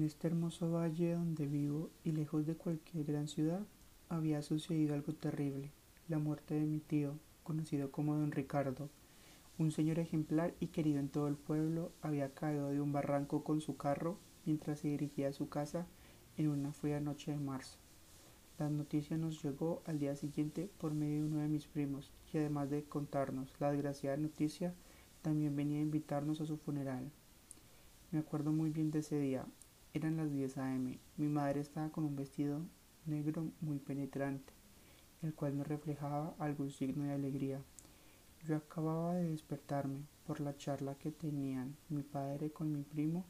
En este hermoso valle donde vivo y lejos de cualquier gran ciudad, había sucedido algo terrible, la muerte de mi tío, conocido como don Ricardo. Un señor ejemplar y querido en todo el pueblo había caído de un barranco con su carro mientras se dirigía a su casa en una fría noche de marzo. La noticia nos llegó al día siguiente por medio de uno de mis primos, y además de contarnos la desgraciada noticia, también venía a invitarnos a su funeral. Me acuerdo muy bien de ese día, eran las 10 a.m. Mi madre estaba con un vestido negro muy penetrante, el cual me reflejaba algún signo de alegría. Yo acababa de despertarme por la charla que tenían mi padre con mi primo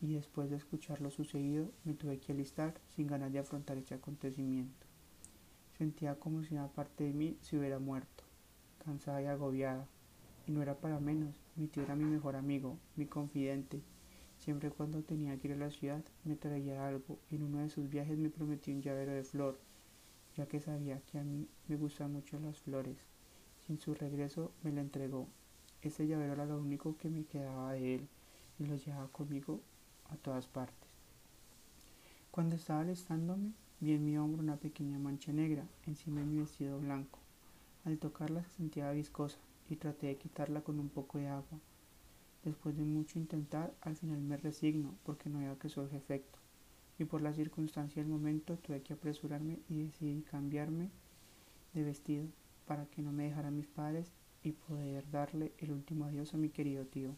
y después de escuchar lo sucedido me tuve que alistar sin ganas de afrontar ese acontecimiento. Sentía como si una parte de mí se hubiera muerto, cansada y agobiada. Y no era para menos, mi tío era mi mejor amigo, mi confidente, Siempre cuando tenía que ir a la ciudad me traía algo. En uno de sus viajes me prometió un llavero de flor, ya que sabía que a mí me gustan mucho las flores. Sin su regreso me lo entregó. Ese llavero era lo único que me quedaba de él y lo llevaba conmigo a todas partes. Cuando estaba alistándome, vi en mi hombro una pequeña mancha negra encima de mi vestido blanco. Al tocarla se sentía viscosa y traté de quitarla con un poco de agua Después de mucho intentar, al final me resigno porque no había que surge efecto. Y por la circunstancia del momento tuve que apresurarme y decidí cambiarme de vestido para que no me dejaran mis padres y poder darle el último adiós a mi querido tío.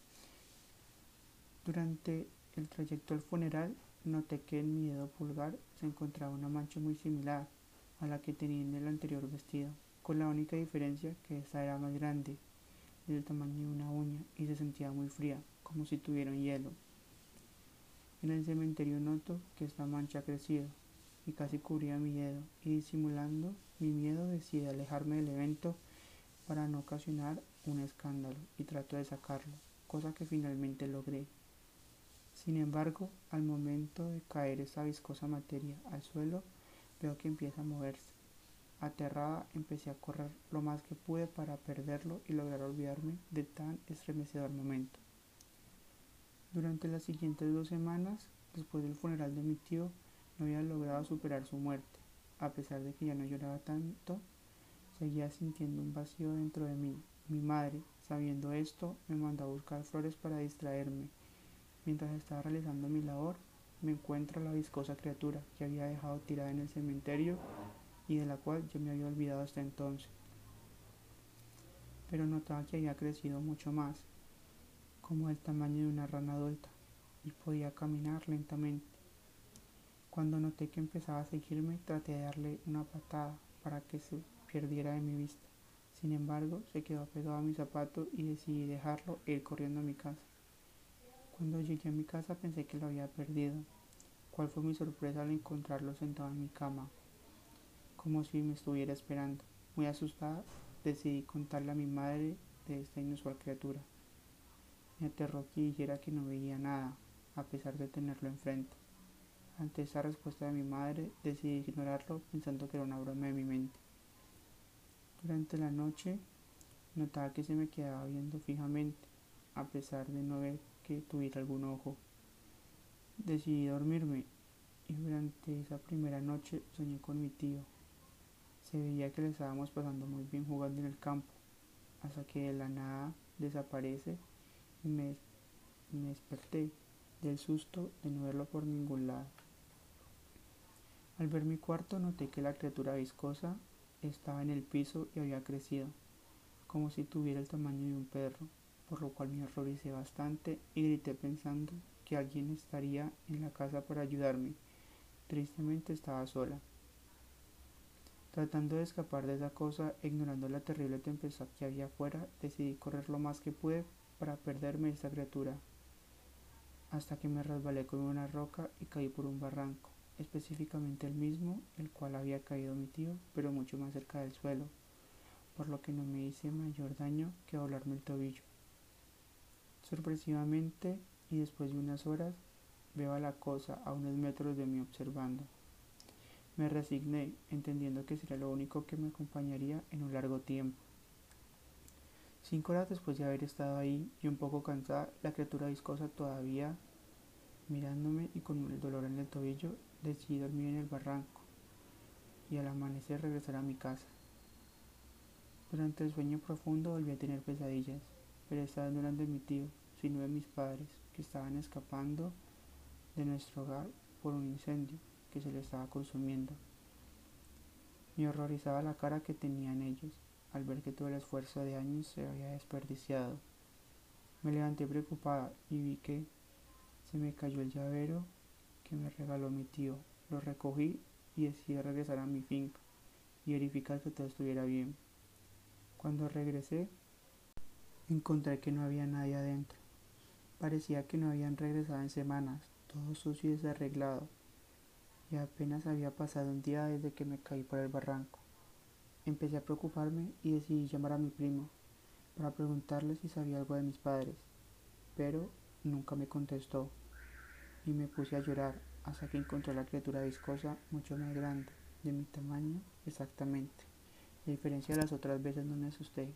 Durante el trayecto al funeral noté que en mi dedo pulgar se encontraba una mancha muy similar a la que tenía en el anterior vestido, con la única diferencia que esta era más grande del tamaño de una uña y se sentía muy fría, como si tuviera un hielo. En el cementerio noto que esta mancha ha crecido y casi cubría mi dedo, y disimulando mi miedo decidí alejarme del evento para no ocasionar un escándalo y trato de sacarlo, cosa que finalmente logré. Sin embargo, al momento de caer esa viscosa materia al suelo, veo que empieza a moverse Aterrada, empecé a correr lo más que pude para perderlo y lograr olvidarme de tan estremecedor momento. Durante las siguientes dos semanas, después del funeral de mi tío, no había logrado superar su muerte. A pesar de que ya no lloraba tanto, seguía sintiendo un vacío dentro de mí. Mi madre, sabiendo esto, me mandó a buscar flores para distraerme. Mientras estaba realizando mi labor, me encuentra la viscosa criatura que había dejado tirada en el cementerio y de la cual yo me había olvidado hasta entonces. Pero notaba que había crecido mucho más, como el tamaño de una rana adulta, y podía caminar lentamente. Cuando noté que empezaba a seguirme, traté de darle una patada para que se perdiera de mi vista. Sin embargo, se quedó pegado a mi zapato y decidí dejarlo e ir corriendo a mi casa. Cuando llegué a mi casa pensé que lo había perdido. ¿Cuál fue mi sorpresa al encontrarlo sentado en mi cama, como si me estuviera esperando. Muy asustada, decidí contarle a mi madre de esta inusual criatura. Me aterró que dijera que no veía nada, a pesar de tenerlo enfrente. Ante esa respuesta de mi madre, decidí ignorarlo pensando que era una broma de mi mente. Durante la noche, notaba que se me quedaba viendo fijamente, a pesar de no ver que tuviera algún ojo. Decidí dormirme y durante esa primera noche soñé con mi tío, se veía que le estábamos pasando muy bien jugando en el campo, hasta que de la nada desaparece y me, me desperté del susto de no verlo por ningún lado. Al ver mi cuarto noté que la criatura viscosa estaba en el piso y había crecido, como si tuviera el tamaño de un perro, por lo cual me horroricé bastante y grité pensando que alguien estaría en la casa para ayudarme. Tristemente estaba sola. Tratando de escapar de esa cosa, ignorando la terrible tempestad que había afuera, decidí correr lo más que pude para perderme de esta criatura, hasta que me resbalé con una roca y caí por un barranco, específicamente el mismo el cual había caído mi tío, pero mucho más cerca del suelo, por lo que no me hice mayor daño que doblarme el tobillo. Sorpresivamente, y después de unas horas, veo a la cosa a unos metros de mí observando. Me resigné, entendiendo que sería lo único que me acompañaría en un largo tiempo. Cinco horas después de haber estado ahí y un poco cansada, la criatura viscosa todavía mirándome y con el dolor en el tobillo, decidí dormir en el barranco y al amanecer regresar a mi casa. Durante el sueño profundo volví a tener pesadillas, pero esta no eran de mi tío, sino de mis padres, que estaban escapando de nuestro hogar por un incendio que se le estaba consumiendo. Me horrorizaba la cara que tenían ellos al ver que todo el esfuerzo de años se había desperdiciado. Me levanté preocupada y vi que se me cayó el llavero que me regaló mi tío. Lo recogí y decidí regresar a mi finca y verificar que todo estuviera bien. Cuando regresé, encontré que no había nadie adentro. Parecía que no habían regresado en semanas, todo sucio y desarreglado, y apenas había pasado un día desde que me caí por el barranco. Empecé a preocuparme y decidí llamar a mi primo para preguntarle si sabía algo de mis padres, pero nunca me contestó y me puse a llorar hasta que encontré la criatura viscosa mucho más grande, de mi tamaño exactamente. A diferencia de las otras veces no me asusté,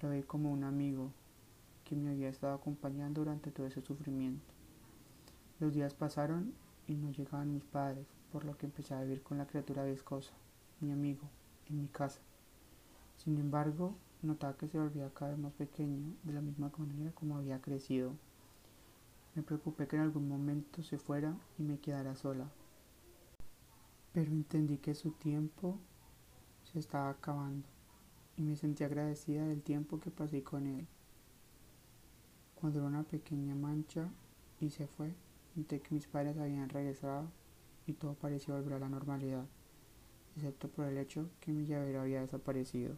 lo vi como un amigo que me había estado acompañando durante todo ese sufrimiento. Los días pasaron y no llegaban mis padres, por lo que empecé a vivir con la criatura viscosa, mi amigo en mi casa. Sin embargo, notaba que se volvía cada vez más pequeño, de la misma manera como había crecido. Me preocupé que en algún momento se fuera y me quedara sola. Pero entendí que su tiempo se estaba acabando y me sentí agradecida del tiempo que pasé con él. Cuando era una pequeña mancha y se fue, noté que mis padres habían regresado y todo parecía volver a la normalidad excepto por el hecho que mi llavero había desaparecido.